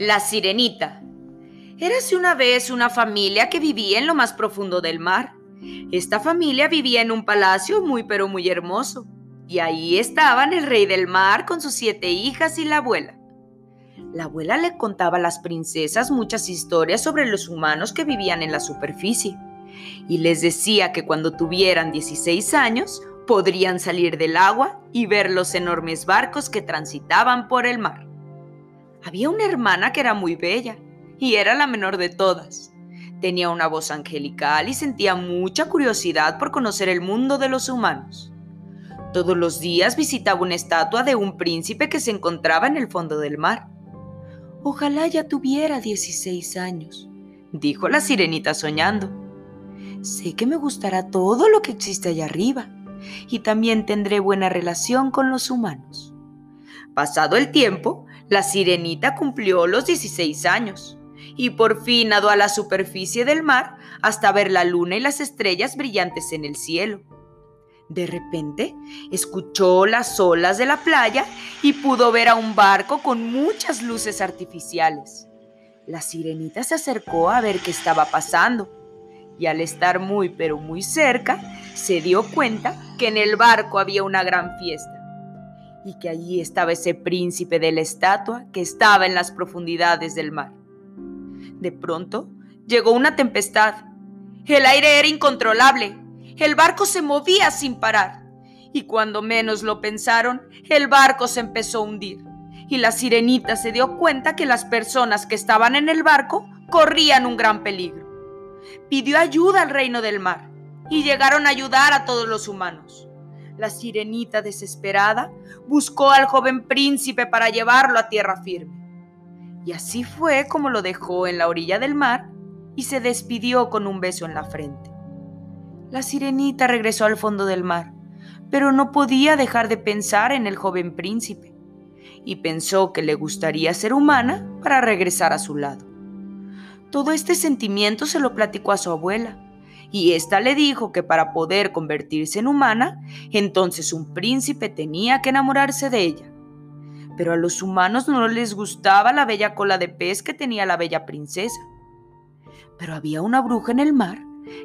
La Sirenita. Érase una vez una familia que vivía en lo más profundo del mar. Esta familia vivía en un palacio muy pero muy hermoso. Y ahí estaban el rey del mar con sus siete hijas y la abuela. La abuela le contaba a las princesas muchas historias sobre los humanos que vivían en la superficie. Y les decía que cuando tuvieran 16 años podrían salir del agua y ver los enormes barcos que transitaban por el mar. Había una hermana que era muy bella y era la menor de todas. Tenía una voz angelical y sentía mucha curiosidad por conocer el mundo de los humanos. Todos los días visitaba una estatua de un príncipe que se encontraba en el fondo del mar. Ojalá ya tuviera 16 años, dijo la sirenita soñando. Sé que me gustará todo lo que existe allá arriba y también tendré buena relación con los humanos. Pasado el tiempo, la sirenita cumplió los 16 años y por fin nadó a la superficie del mar hasta ver la luna y las estrellas brillantes en el cielo. De repente, escuchó las olas de la playa y pudo ver a un barco con muchas luces artificiales. La sirenita se acercó a ver qué estaba pasando y al estar muy pero muy cerca, se dio cuenta que en el barco había una gran fiesta y que allí estaba ese príncipe de la estatua que estaba en las profundidades del mar. De pronto llegó una tempestad. El aire era incontrolable. El barco se movía sin parar. Y cuando menos lo pensaron, el barco se empezó a hundir. Y la sirenita se dio cuenta que las personas que estaban en el barco corrían un gran peligro. Pidió ayuda al reino del mar y llegaron a ayudar a todos los humanos. La sirenita, desesperada, buscó al joven príncipe para llevarlo a tierra firme. Y así fue como lo dejó en la orilla del mar y se despidió con un beso en la frente. La sirenita regresó al fondo del mar, pero no podía dejar de pensar en el joven príncipe, y pensó que le gustaría ser humana para regresar a su lado. Todo este sentimiento se lo platicó a su abuela, y ésta le dijo que para poder convertirse en humana, entonces un príncipe tenía que enamorarse de ella. Pero a los humanos no les gustaba la bella cola de pez que tenía la bella princesa. Pero había una bruja en el mar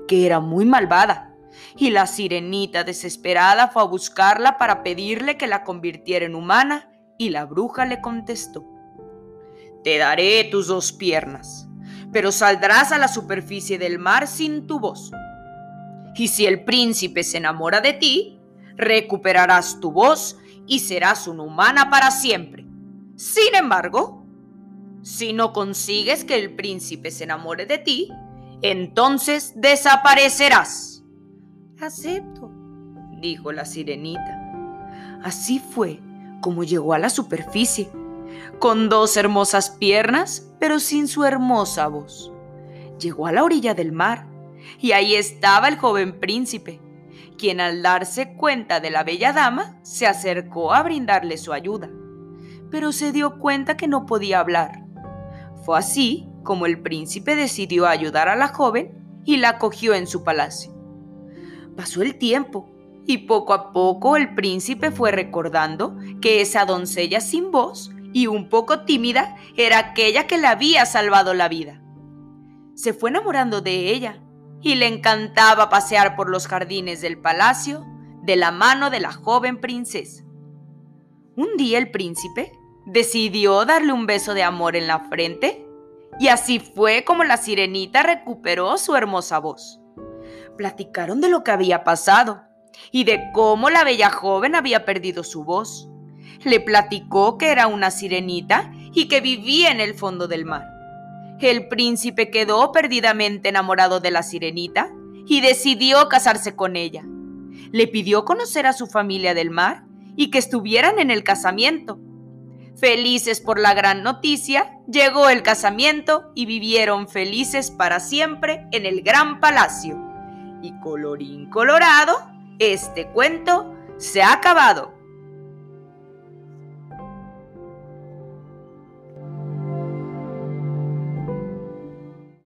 que era muy malvada, y la sirenita desesperada fue a buscarla para pedirle que la convirtiera en humana, y la bruja le contestó, Te daré tus dos piernas pero saldrás a la superficie del mar sin tu voz. Y si el príncipe se enamora de ti, recuperarás tu voz y serás una humana para siempre. Sin embargo, si no consigues que el príncipe se enamore de ti, entonces desaparecerás. Acepto, dijo la sirenita. Así fue como llegó a la superficie con dos hermosas piernas, pero sin su hermosa voz. Llegó a la orilla del mar y ahí estaba el joven príncipe, quien al darse cuenta de la bella dama se acercó a brindarle su ayuda, pero se dio cuenta que no podía hablar. Fue así como el príncipe decidió ayudar a la joven y la acogió en su palacio. Pasó el tiempo y poco a poco el príncipe fue recordando que esa doncella sin voz y un poco tímida era aquella que le había salvado la vida. Se fue enamorando de ella y le encantaba pasear por los jardines del palacio de la mano de la joven princesa. Un día el príncipe decidió darle un beso de amor en la frente y así fue como la sirenita recuperó su hermosa voz. Platicaron de lo que había pasado y de cómo la bella joven había perdido su voz le platicó que era una sirenita y que vivía en el fondo del mar. El príncipe quedó perdidamente enamorado de la sirenita y decidió casarse con ella. Le pidió conocer a su familia del mar y que estuvieran en el casamiento. Felices por la gran noticia, llegó el casamiento y vivieron felices para siempre en el gran palacio. Y colorín colorado, este cuento se ha acabado.